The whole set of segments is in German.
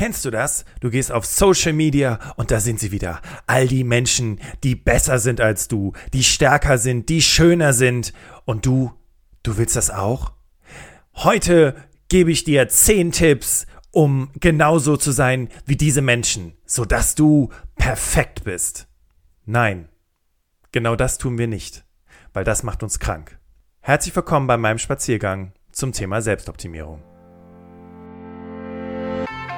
Kennst du das? Du gehst auf Social Media und da sind sie wieder. All die Menschen, die besser sind als du, die stärker sind, die schöner sind. Und du, du willst das auch? Heute gebe ich dir zehn Tipps, um genauso zu sein wie diese Menschen, sodass du perfekt bist. Nein, genau das tun wir nicht, weil das macht uns krank. Herzlich willkommen bei meinem Spaziergang zum Thema Selbstoptimierung.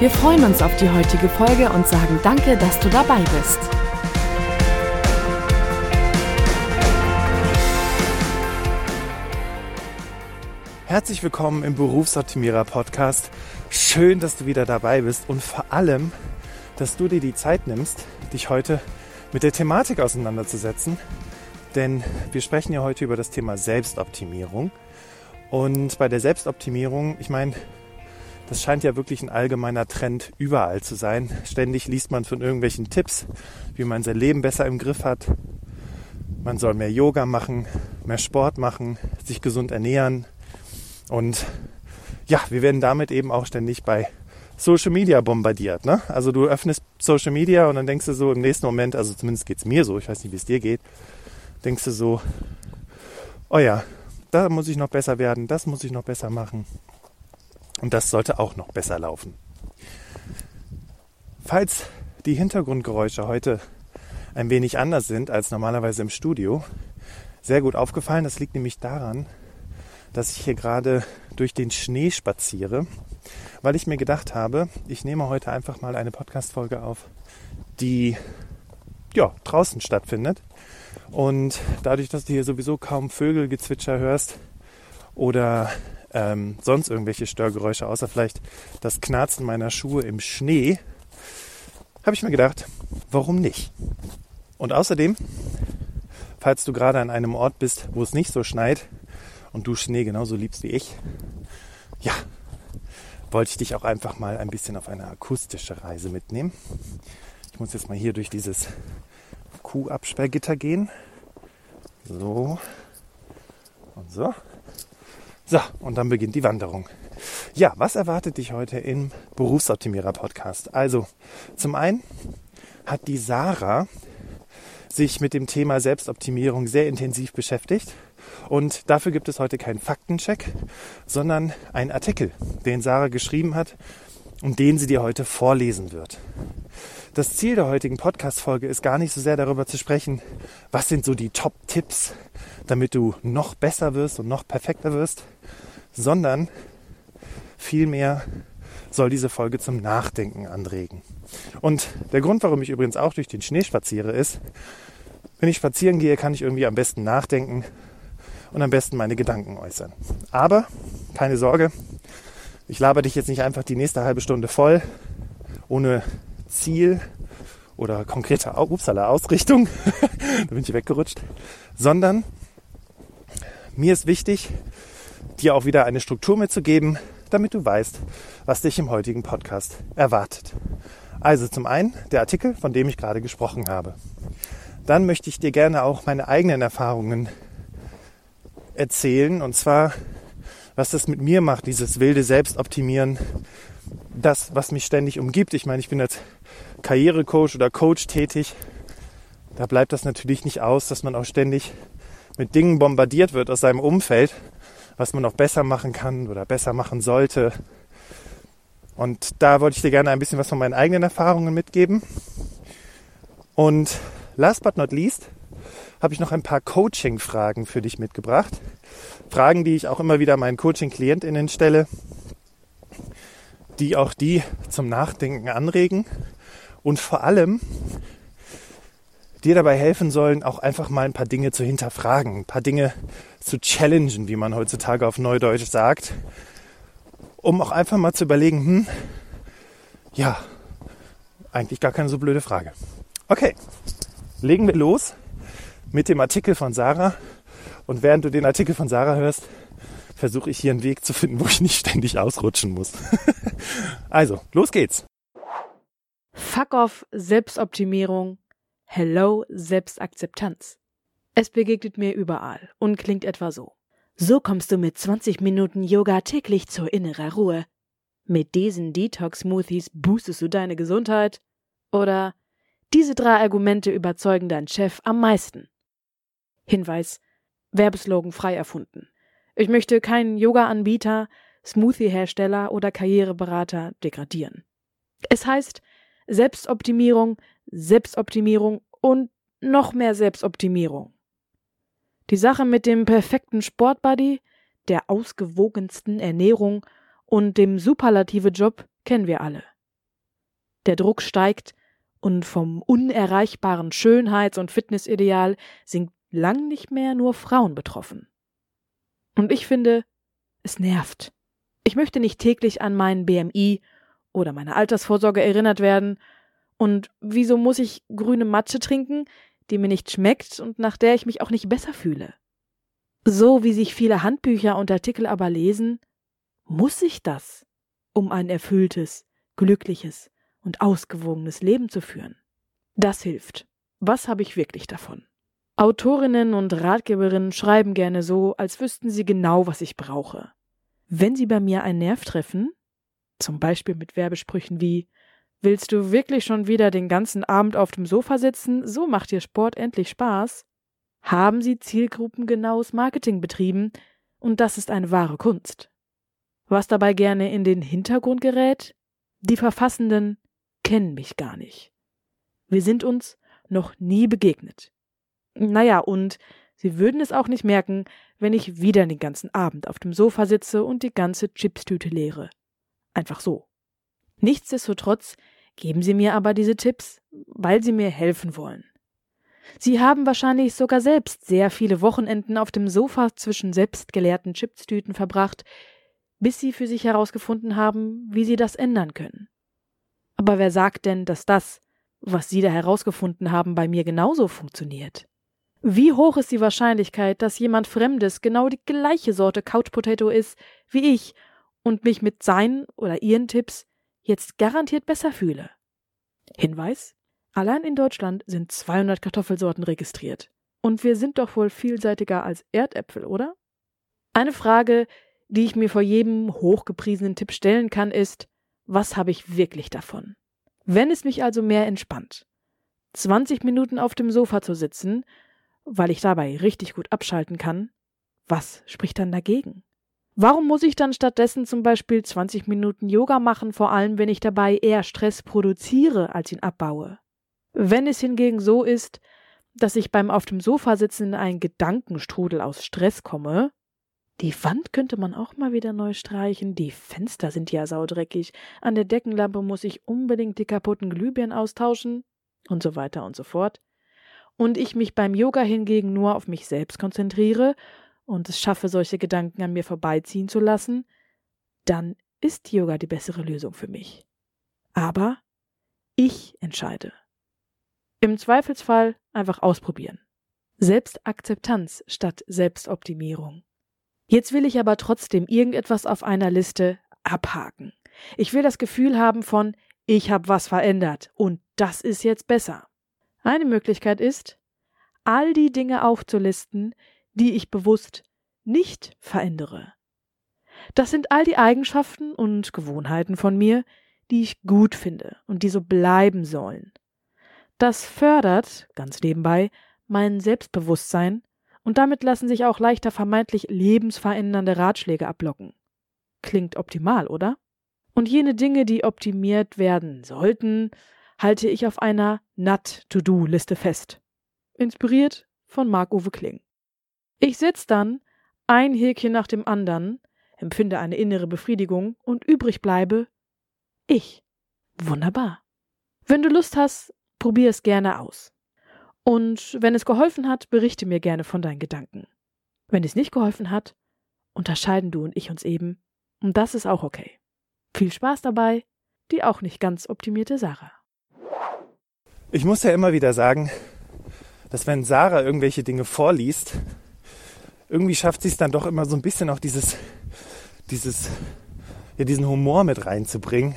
Wir freuen uns auf die heutige Folge und sagen danke, dass du dabei bist. Herzlich willkommen im Berufsoptimierer Podcast. Schön, dass du wieder dabei bist und vor allem, dass du dir die Zeit nimmst, dich heute mit der Thematik auseinanderzusetzen. Denn wir sprechen ja heute über das Thema Selbstoptimierung. Und bei der Selbstoptimierung, ich meine, das scheint ja wirklich ein allgemeiner Trend überall zu sein. Ständig liest man von irgendwelchen Tipps, wie man sein Leben besser im Griff hat. Man soll mehr Yoga machen, mehr Sport machen, sich gesund ernähren. Und ja, wir werden damit eben auch ständig bei Social Media bombardiert. Ne? Also du öffnest Social Media und dann denkst du so im nächsten Moment, also zumindest geht es mir so, ich weiß nicht, wie es dir geht, denkst du so, oh ja, da muss ich noch besser werden, das muss ich noch besser machen. Und das sollte auch noch besser laufen. Falls die Hintergrundgeräusche heute ein wenig anders sind als normalerweise im Studio, sehr gut aufgefallen. Das liegt nämlich daran, dass ich hier gerade durch den Schnee spaziere, weil ich mir gedacht habe, ich nehme heute einfach mal eine Podcast-Folge auf, die ja, draußen stattfindet. Und dadurch, dass du hier sowieso kaum Vögelgezwitscher hörst oder ähm, sonst irgendwelche Störgeräusche, außer vielleicht das Knarzen meiner Schuhe im Schnee, habe ich mir gedacht, warum nicht? Und außerdem, falls du gerade an einem Ort bist, wo es nicht so schneit und du Schnee genauso liebst wie ich, ja, wollte ich dich auch einfach mal ein bisschen auf eine akustische Reise mitnehmen. Ich muss jetzt mal hier durch dieses Kuhabsperrgitter gehen. So. Und so. So, und dann beginnt die Wanderung. Ja, was erwartet dich heute im Berufsoptimierer Podcast? Also, zum einen hat die Sarah sich mit dem Thema Selbstoptimierung sehr intensiv beschäftigt. Und dafür gibt es heute keinen Faktencheck, sondern einen Artikel, den Sarah geschrieben hat und den sie dir heute vorlesen wird. Das Ziel der heutigen Podcast-Folge ist gar nicht so sehr darüber zu sprechen, was sind so die Top-Tipps, damit du noch besser wirst und noch perfekter wirst, sondern vielmehr soll diese Folge zum Nachdenken anregen. Und der Grund, warum ich übrigens auch durch den Schnee spaziere, ist, wenn ich spazieren gehe, kann ich irgendwie am besten nachdenken und am besten meine Gedanken äußern. Aber keine Sorge, ich laber dich jetzt nicht einfach die nächste halbe Stunde voll, ohne Ziel oder konkrete upsala, Ausrichtung, da bin ich weggerutscht, sondern mir ist wichtig, dir auch wieder eine Struktur mitzugeben, damit du weißt, was dich im heutigen Podcast erwartet. Also zum einen der Artikel, von dem ich gerade gesprochen habe. Dann möchte ich dir gerne auch meine eigenen Erfahrungen erzählen und zwar, was das mit mir macht, dieses wilde Selbstoptimieren, das, was mich ständig umgibt. Ich meine, ich bin als Karrierecoach oder Coach tätig. Da bleibt das natürlich nicht aus, dass man auch ständig mit Dingen bombardiert wird aus seinem Umfeld, was man noch besser machen kann oder besser machen sollte. Und da wollte ich dir gerne ein bisschen was von meinen eigenen Erfahrungen mitgeben. Und last but not least habe ich noch ein paar Coaching-Fragen für dich mitgebracht. Fragen, die ich auch immer wieder meinen Coaching-KlientInnen stelle, die auch die zum Nachdenken anregen und vor allem dir dabei helfen sollen, auch einfach mal ein paar Dinge zu hinterfragen, ein paar Dinge zu challengen, wie man heutzutage auf Neudeutsch sagt, um auch einfach mal zu überlegen, hm, ja, eigentlich gar keine so blöde Frage. Okay, legen wir los mit dem Artikel von Sarah. Und während du den Artikel von Sarah hörst, versuche ich hier einen Weg zu finden, wo ich nicht ständig ausrutschen muss. also, los geht's. Fuck off Selbstoptimierung. Hello Selbstakzeptanz. Es begegnet mir überall und klingt etwa so. So kommst du mit 20 Minuten Yoga täglich zur innerer Ruhe. Mit diesen Detox-Smoothies boostest du deine Gesundheit. Oder diese drei Argumente überzeugen deinen Chef am meisten. Hinweis: Werbeslogan frei erfunden. Ich möchte keinen Yoga-Anbieter, Smoothie-Hersteller oder Karriereberater degradieren. Es heißt Selbstoptimierung, Selbstoptimierung und noch mehr Selbstoptimierung. Die Sache mit dem perfekten Sportbuddy, der ausgewogensten Ernährung und dem superlative Job kennen wir alle. Der Druck steigt und vom unerreichbaren Schönheits- und Fitnessideal sind lang nicht mehr nur Frauen betroffen. Und ich finde, es nervt. Ich möchte nicht täglich an meinen BMI oder meine Altersvorsorge erinnert werden. Und wieso muss ich grüne Matsche trinken, die mir nicht schmeckt und nach der ich mich auch nicht besser fühle? So wie sich viele Handbücher und Artikel aber lesen, muss ich das, um ein erfülltes, glückliches und ausgewogenes Leben zu führen. Das hilft. Was habe ich wirklich davon? Autorinnen und Ratgeberinnen schreiben gerne so, als wüssten sie genau, was ich brauche. Wenn sie bei mir einen Nerv treffen, zum Beispiel mit Werbesprüchen wie Willst du wirklich schon wieder den ganzen Abend auf dem Sofa sitzen? So macht dir Sport endlich Spaß. Haben sie zielgruppengenaues Marketing betrieben, und das ist eine wahre Kunst. Was dabei gerne in den Hintergrund gerät? Die Verfassenden kennen mich gar nicht. Wir sind uns noch nie begegnet. Naja, und sie würden es auch nicht merken, wenn ich wieder den ganzen Abend auf dem Sofa sitze und die ganze Chipstüte leere. Einfach so. Nichtsdestotrotz geben Sie mir aber diese Tipps, weil Sie mir helfen wollen. Sie haben wahrscheinlich sogar selbst sehr viele Wochenenden auf dem Sofa zwischen selbstgeleerten Chipstüten verbracht, bis Sie für sich herausgefunden haben, wie Sie das ändern können. Aber wer sagt denn, dass das, was Sie da herausgefunden haben, bei mir genauso funktioniert? Wie hoch ist die Wahrscheinlichkeit, dass jemand Fremdes genau die gleiche Sorte Couch Potato ist wie ich und mich mit seinen oder ihren Tipps jetzt garantiert besser fühle. Hinweis: Allein in Deutschland sind 200 Kartoffelsorten registriert. Und wir sind doch wohl vielseitiger als Erdäpfel, oder? Eine Frage, die ich mir vor jedem hochgepriesenen Tipp stellen kann, ist, was habe ich wirklich davon? Wenn es mich also mehr entspannt, 20 Minuten auf dem Sofa zu sitzen, weil ich dabei richtig gut abschalten kann, was spricht dann dagegen? Warum muss ich dann stattdessen zum Beispiel 20 Minuten Yoga machen, vor allem wenn ich dabei eher Stress produziere, als ihn abbaue? Wenn es hingegen so ist, dass ich beim auf dem Sofa sitzen in einen Gedankenstrudel aus Stress komme, die Wand könnte man auch mal wieder neu streichen, die Fenster sind ja saudreckig, an der Deckenlampe muss ich unbedingt die kaputten Glühbirnen austauschen und so weiter und so fort, und ich mich beim Yoga hingegen nur auf mich selbst konzentriere und es schaffe, solche Gedanken an mir vorbeiziehen zu lassen, dann ist Yoga die bessere Lösung für mich. Aber ich entscheide. Im Zweifelsfall einfach ausprobieren. Selbstakzeptanz statt Selbstoptimierung. Jetzt will ich aber trotzdem irgendetwas auf einer Liste abhaken. Ich will das Gefühl haben von ich habe was verändert und das ist jetzt besser. Eine Möglichkeit ist, all die Dinge aufzulisten, die ich bewusst nicht verändere. Das sind all die Eigenschaften und Gewohnheiten von mir, die ich gut finde und die so bleiben sollen. Das fördert, ganz nebenbei, mein Selbstbewusstsein und damit lassen sich auch leichter vermeintlich lebensverändernde Ratschläge ablocken. Klingt optimal, oder? Und jene Dinge, die optimiert werden sollten, halte ich auf einer Not-to-Do-Liste fest. Inspiriert von Marc-Uwe Kling. Ich sitze dann ein Häkchen nach dem anderen, empfinde eine innere Befriedigung und übrig bleibe ich. Wunderbar. Wenn du Lust hast, probier es gerne aus. Und wenn es geholfen hat, berichte mir gerne von deinen Gedanken. Wenn es nicht geholfen hat, unterscheiden du und ich uns eben, und das ist auch okay. Viel Spaß dabei, die auch nicht ganz optimierte Sarah. ich muss ja immer wieder sagen, dass wenn Sarah irgendwelche Dinge vorliest, irgendwie schafft sie es dann doch immer so ein bisschen auch dieses, dieses, ja, diesen Humor mit reinzubringen.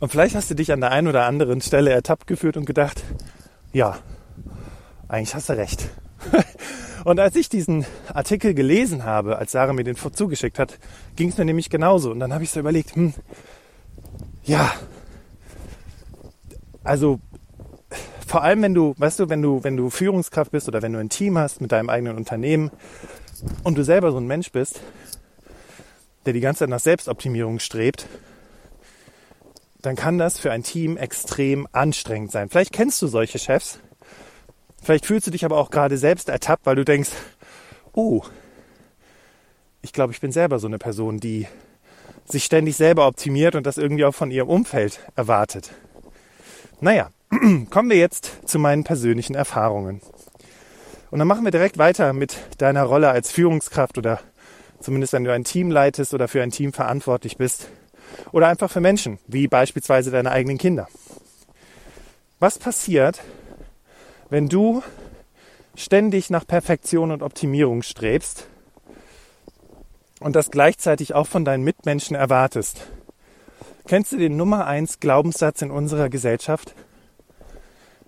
Und vielleicht hast du dich an der einen oder anderen Stelle ertappt gefühlt und gedacht, ja, eigentlich hast du recht. und als ich diesen Artikel gelesen habe, als Sarah mir den zugeschickt hat, ging es mir nämlich genauso. Und dann habe ich so überlegt, hm, ja, also vor allem wenn du, weißt du, wenn du, wenn du Führungskraft bist oder wenn du ein Team hast mit deinem eigenen Unternehmen und du selber so ein Mensch bist, der die ganze Zeit nach Selbstoptimierung strebt, dann kann das für ein Team extrem anstrengend sein. Vielleicht kennst du solche Chefs. Vielleicht fühlst du dich aber auch gerade selbst ertappt, weil du denkst, oh, ich glaube, ich bin selber so eine Person, die sich ständig selber optimiert und das irgendwie auch von ihrem Umfeld erwartet. Naja, kommen wir jetzt zu meinen persönlichen Erfahrungen. Und dann machen wir direkt weiter mit deiner Rolle als Führungskraft oder zumindest wenn du ein Team leitest oder für ein Team verantwortlich bist oder einfach für Menschen, wie beispielsweise deine eigenen Kinder. Was passiert, wenn du ständig nach Perfektion und Optimierung strebst und das gleichzeitig auch von deinen Mitmenschen erwartest? Kennst du den Nummer eins Glaubenssatz in unserer Gesellschaft?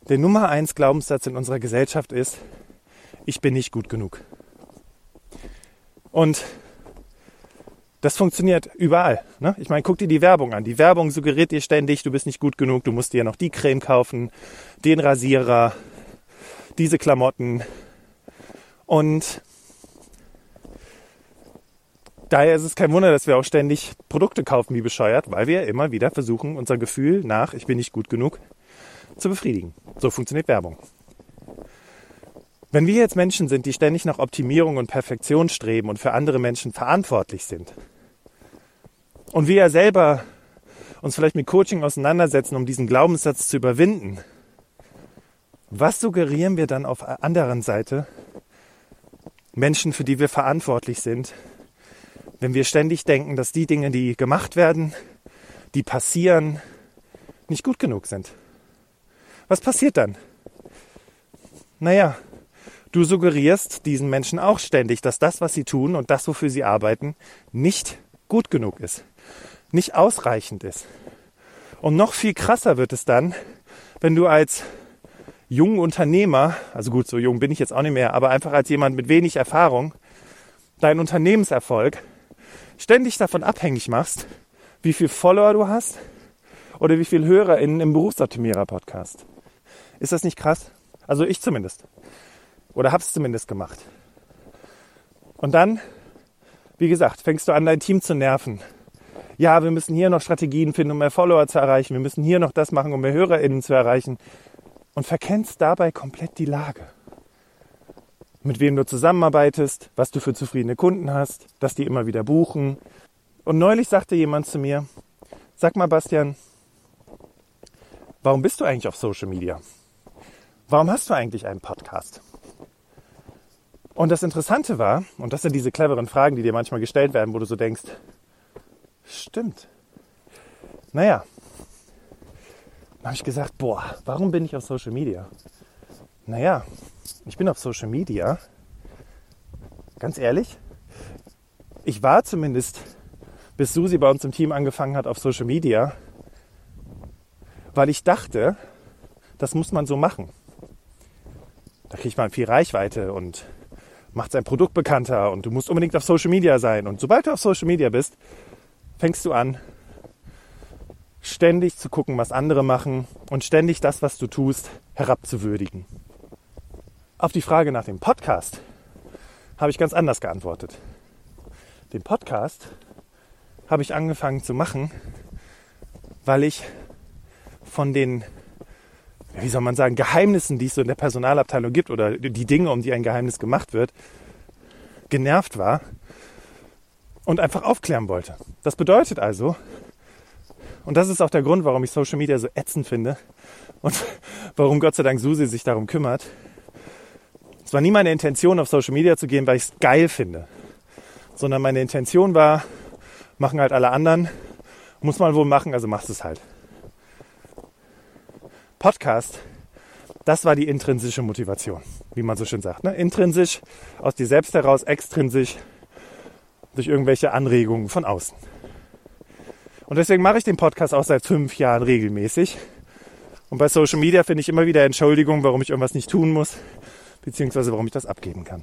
Der Nummer eins Glaubenssatz in unserer Gesellschaft ist, ich bin nicht gut genug. Und das funktioniert überall. Ne? Ich meine, guck dir die Werbung an. Die Werbung suggeriert dir ständig, du bist nicht gut genug, du musst dir noch die Creme kaufen, den Rasierer, diese Klamotten. Und daher ist es kein Wunder, dass wir auch ständig Produkte kaufen wie bescheuert, weil wir immer wieder versuchen, unser Gefühl nach, ich bin nicht gut genug, zu befriedigen. So funktioniert Werbung. Wenn wir jetzt Menschen sind, die ständig nach Optimierung und Perfektion streben und für andere Menschen verantwortlich sind, und wir ja selber uns vielleicht mit Coaching auseinandersetzen, um diesen Glaubenssatz zu überwinden, was suggerieren wir dann auf der anderen Seite Menschen, für die wir verantwortlich sind, wenn wir ständig denken, dass die Dinge, die gemacht werden, die passieren, nicht gut genug sind? Was passiert dann? Naja, du suggerierst diesen Menschen auch ständig, dass das, was sie tun und das, wofür sie arbeiten, nicht gut genug ist nicht ausreichend ist. Und noch viel krasser wird es dann, wenn du als junger Unternehmer, also gut, so jung bin ich jetzt auch nicht mehr, aber einfach als jemand mit wenig Erfahrung, deinen Unternehmenserfolg ständig davon abhängig machst, wie viel Follower du hast oder wie viel HörerInnen im Berufsoptimierer-Podcast. Ist das nicht krass? Also ich zumindest. Oder hab's zumindest gemacht. Und dann, wie gesagt, fängst du an, dein Team zu nerven ja, wir müssen hier noch Strategien finden, um mehr Follower zu erreichen, wir müssen hier noch das machen, um mehr HörerInnen zu erreichen und verkennst dabei komplett die Lage. Mit wem du zusammenarbeitest, was du für zufriedene Kunden hast, dass die immer wieder buchen. Und neulich sagte jemand zu mir, sag mal Bastian, warum bist du eigentlich auf Social Media? Warum hast du eigentlich einen Podcast? Und das Interessante war, und das sind diese cleveren Fragen, die dir manchmal gestellt werden, wo du so denkst, Stimmt. Naja, dann habe ich gesagt, boah, warum bin ich auf Social Media? Naja, ich bin auf Social Media, ganz ehrlich, ich war zumindest, bis Susi bei uns im Team angefangen hat, auf Social Media, weil ich dachte, das muss man so machen. Da kriegt man viel Reichweite und macht sein Produkt bekannter und du musst unbedingt auf Social Media sein. Und sobald du auf Social Media bist, fängst du an, ständig zu gucken, was andere machen und ständig das, was du tust, herabzuwürdigen. Auf die Frage nach dem Podcast habe ich ganz anders geantwortet. Den Podcast habe ich angefangen zu machen, weil ich von den, wie soll man sagen, Geheimnissen, die es so in der Personalabteilung gibt oder die Dinge, um die ein Geheimnis gemacht wird, genervt war und einfach aufklären wollte. Das bedeutet also, und das ist auch der Grund, warum ich Social Media so ätzend finde und warum Gott sei Dank Susi sich darum kümmert. Es war nie meine Intention, auf Social Media zu gehen, weil ich es geil finde, sondern meine Intention war, machen halt alle anderen, muss man wohl machen, also machst es halt. Podcast Das war die intrinsische Motivation, wie man so schön sagt. Ne? Intrinsisch aus dir selbst heraus, extrinsisch durch irgendwelche Anregungen von außen. Und deswegen mache ich den Podcast auch seit fünf Jahren regelmäßig. Und bei Social Media finde ich immer wieder Entschuldigungen, warum ich irgendwas nicht tun muss, beziehungsweise warum ich das abgeben kann.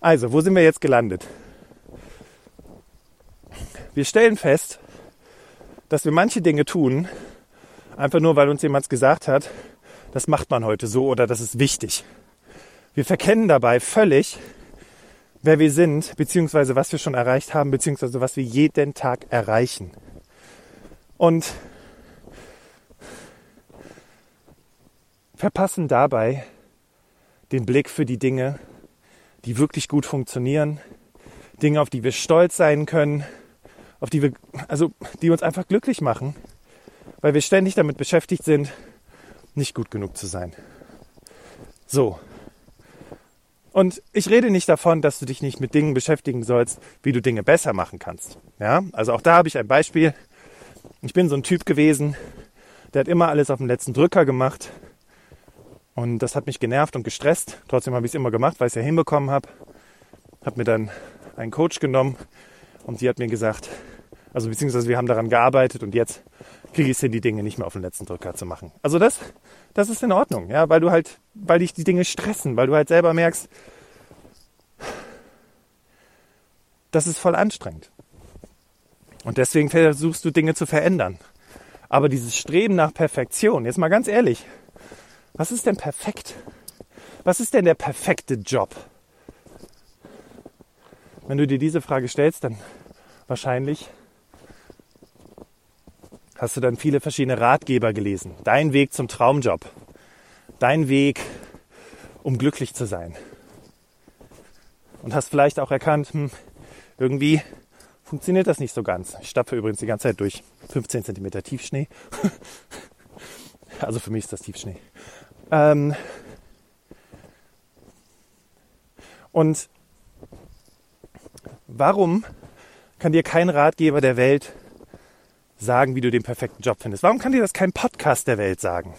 Also, wo sind wir jetzt gelandet? Wir stellen fest, dass wir manche Dinge tun, einfach nur weil uns jemand gesagt hat, das macht man heute so oder das ist wichtig. Wir verkennen dabei völlig, wer wir sind, beziehungsweise was wir schon erreicht haben, beziehungsweise was wir jeden Tag erreichen. Und verpassen dabei den Blick für die Dinge, die wirklich gut funktionieren, Dinge, auf die wir stolz sein können, auf die wir, also die uns einfach glücklich machen, weil wir ständig damit beschäftigt sind, nicht gut genug zu sein. So. Und ich rede nicht davon, dass du dich nicht mit Dingen beschäftigen sollst, wie du Dinge besser machen kannst. Ja, also auch da habe ich ein Beispiel. Ich bin so ein Typ gewesen, der hat immer alles auf dem letzten Drücker gemacht. Und das hat mich genervt und gestresst. Trotzdem habe ich es immer gemacht, weil ich es ja hinbekommen habe. Habe mir dann einen Coach genommen und die hat mir gesagt, also beziehungsweise wir haben daran gearbeitet und jetzt kriege ich es hin, die Dinge nicht mehr auf den letzten Drücker zu machen. Also das, das ist in Ordnung, ja, weil du halt, weil dich die Dinge stressen, weil du halt selber merkst, das ist voll anstrengend. Und deswegen versuchst du Dinge zu verändern. Aber dieses Streben nach Perfektion, jetzt mal ganz ehrlich, was ist denn perfekt? Was ist denn der perfekte Job? Wenn du dir diese Frage stellst, dann wahrscheinlich hast du dann viele verschiedene Ratgeber gelesen. Dein Weg zum Traumjob. Dein Weg, um glücklich zu sein. Und hast vielleicht auch erkannt, hm, irgendwie funktioniert das nicht so ganz. Ich stapfe übrigens die ganze Zeit durch 15 cm Tiefschnee. also für mich ist das Tiefschnee. Ähm und warum kann dir kein Ratgeber der Welt sagen, wie du den perfekten Job findest? Warum kann dir das kein Podcast der Welt sagen?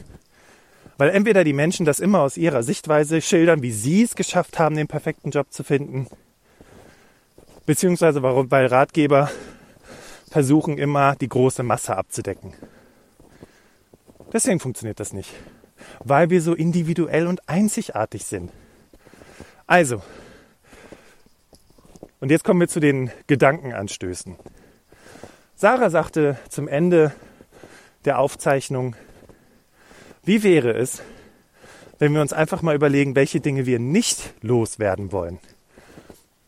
Weil entweder die Menschen das immer aus ihrer Sichtweise schildern, wie sie es geschafft haben, den perfekten Job zu finden, beziehungsweise warum, weil Ratgeber versuchen immer, die große Masse abzudecken. Deswegen funktioniert das nicht. Weil wir so individuell und einzigartig sind. Also, und jetzt kommen wir zu den Gedankenanstößen. Sarah sagte zum Ende der Aufzeichnung, wie wäre es, wenn wir uns einfach mal überlegen, welche Dinge wir nicht loswerden wollen,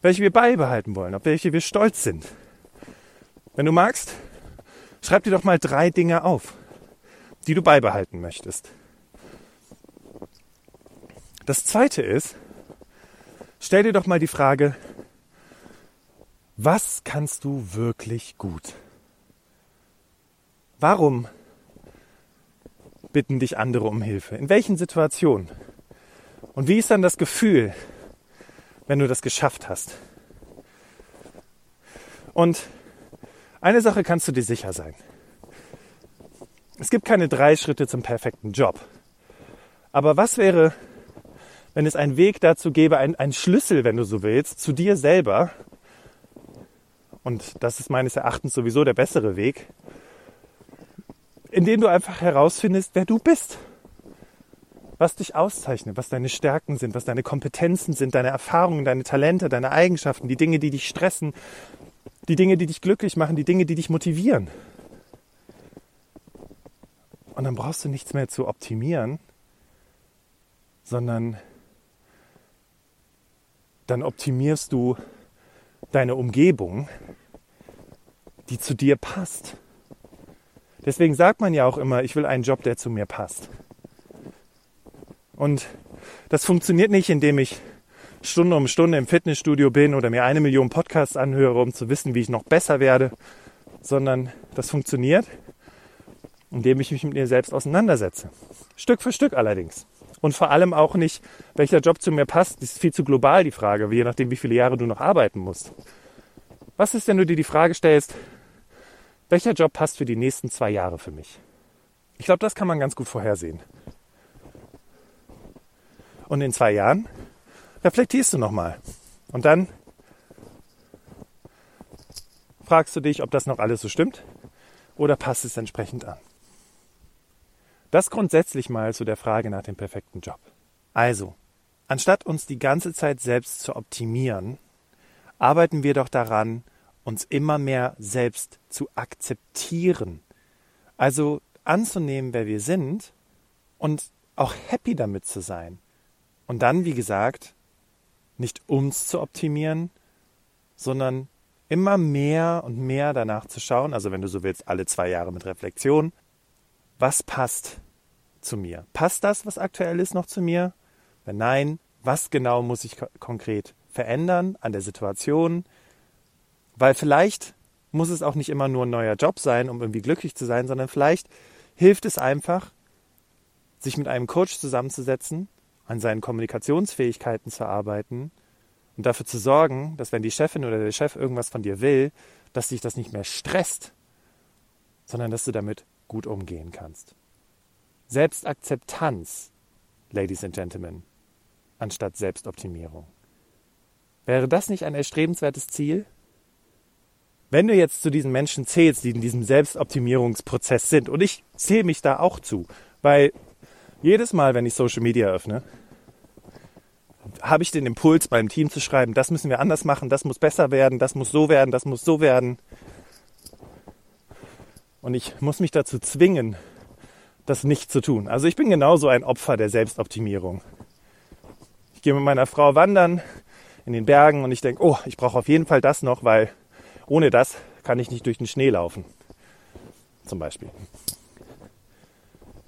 welche wir beibehalten wollen, auf welche wir stolz sind. Wenn du magst, schreib dir doch mal drei Dinge auf, die du beibehalten möchtest. Das zweite ist, stell dir doch mal die Frage, was kannst du wirklich gut? Warum bitten dich andere um Hilfe? In welchen Situationen? Und wie ist dann das Gefühl, wenn du das geschafft hast? Und eine Sache kannst du dir sicher sein. Es gibt keine drei Schritte zum perfekten Job. Aber was wäre, wenn es einen Weg dazu gäbe, ein, ein Schlüssel, wenn du so willst, zu dir selber? Und das ist meines Erachtens sowieso der bessere Weg, indem du einfach herausfindest, wer du bist. Was dich auszeichnet, was deine Stärken sind, was deine Kompetenzen sind, deine Erfahrungen, deine Talente, deine Eigenschaften, die Dinge, die dich stressen, die Dinge, die dich glücklich machen, die Dinge, die dich motivieren. Und dann brauchst du nichts mehr zu optimieren, sondern dann optimierst du deine Umgebung, die zu dir passt. Deswegen sagt man ja auch immer, ich will einen Job, der zu mir passt. Und das funktioniert nicht, indem ich Stunde um Stunde im Fitnessstudio bin oder mir eine Million Podcasts anhöre, um zu wissen, wie ich noch besser werde, sondern das funktioniert, indem ich mich mit mir selbst auseinandersetze. Stück für Stück allerdings. Und vor allem auch nicht, welcher Job zu mir passt, das ist viel zu global die Frage, je nachdem, wie viele Jahre du noch arbeiten musst. Was ist, wenn du dir die Frage stellst, welcher Job passt für die nächsten zwei Jahre für mich? Ich glaube, das kann man ganz gut vorhersehen. Und in zwei Jahren reflektierst du nochmal. Und dann fragst du dich, ob das noch alles so stimmt oder passt es entsprechend an. Das grundsätzlich mal zu der Frage nach dem perfekten Job. Also, anstatt uns die ganze Zeit selbst zu optimieren, arbeiten wir doch daran, uns immer mehr selbst zu akzeptieren. Also anzunehmen, wer wir sind und auch happy damit zu sein. Und dann, wie gesagt, nicht uns zu optimieren, sondern immer mehr und mehr danach zu schauen, also wenn du so willst, alle zwei Jahre mit Reflexion, was passt zu mir? Passt das, was aktuell ist, noch zu mir? Wenn nein, was genau muss ich konkret verändern an der Situation? Weil vielleicht muss es auch nicht immer nur ein neuer Job sein, um irgendwie glücklich zu sein, sondern vielleicht hilft es einfach, sich mit einem Coach zusammenzusetzen, an seinen Kommunikationsfähigkeiten zu arbeiten und dafür zu sorgen, dass wenn die Chefin oder der Chef irgendwas von dir will, dass dich das nicht mehr stresst, sondern dass du damit gut umgehen kannst. Selbstakzeptanz, Ladies and Gentlemen, anstatt Selbstoptimierung. Wäre das nicht ein erstrebenswertes Ziel? Wenn du jetzt zu diesen Menschen zählst, die in diesem Selbstoptimierungsprozess sind, und ich zähle mich da auch zu, weil jedes Mal, wenn ich Social Media öffne, habe ich den Impuls beim Team zu schreiben, das müssen wir anders machen, das muss besser werden, das muss so werden, das muss so werden. Und ich muss mich dazu zwingen, das nicht zu tun. Also ich bin genauso ein Opfer der Selbstoptimierung. Ich gehe mit meiner Frau wandern in den Bergen und ich denke, oh, ich brauche auf jeden Fall das noch, weil ohne das kann ich nicht durch den Schnee laufen. Zum Beispiel.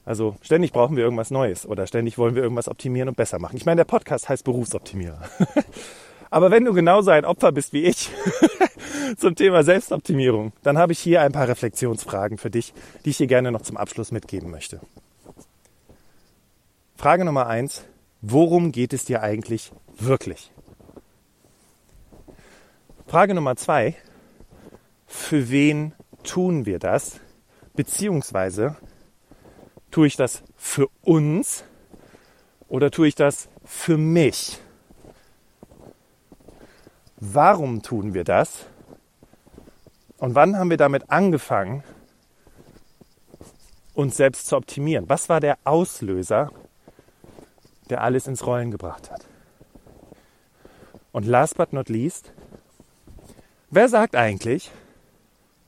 Also ständig brauchen wir irgendwas Neues oder ständig wollen wir irgendwas optimieren und besser machen. Ich meine, der Podcast heißt Berufsoptimierer. Aber wenn du genauso ein Opfer bist wie ich zum Thema Selbstoptimierung, dann habe ich hier ein paar Reflexionsfragen für dich, die ich dir gerne noch zum Abschluss mitgeben möchte. Frage Nummer eins. Worum geht es dir eigentlich wirklich? Frage Nummer zwei. Für wen tun wir das? Beziehungsweise tue ich das für uns oder tue ich das für mich? Warum tun wir das? Und wann haben wir damit angefangen, uns selbst zu optimieren? Was war der Auslöser, der alles ins Rollen gebracht hat? Und last but not least, wer sagt eigentlich,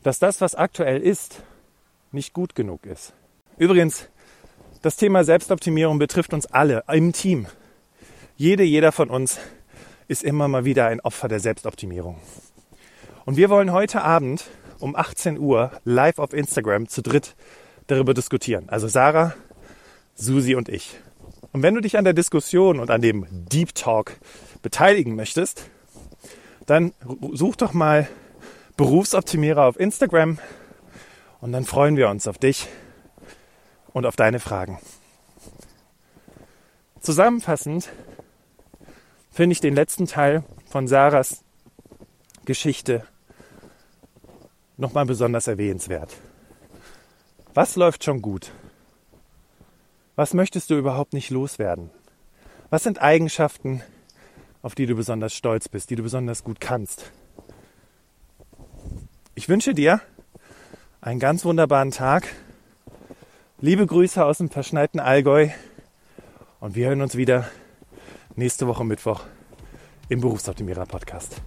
dass das, was aktuell ist, nicht gut genug ist? Übrigens, das Thema Selbstoptimierung betrifft uns alle im Team. Jede, jeder von uns ist immer mal wieder ein Opfer der Selbstoptimierung. Und wir wollen heute Abend um 18 Uhr live auf Instagram zu dritt darüber diskutieren. Also Sarah, Susi und ich. Und wenn du dich an der Diskussion und an dem Deep Talk beteiligen möchtest, dann such doch mal Berufsoptimierer auf Instagram und dann freuen wir uns auf dich und auf deine Fragen. Zusammenfassend finde ich den letzten Teil von Sarahs Geschichte nochmal besonders erwähnenswert. Was läuft schon gut? Was möchtest du überhaupt nicht loswerden? Was sind Eigenschaften, auf die du besonders stolz bist, die du besonders gut kannst? Ich wünsche dir einen ganz wunderbaren Tag. Liebe Grüße aus dem verschneiten Allgäu und wir hören uns wieder nächste Woche Mittwoch im Berufsoptimierer Podcast.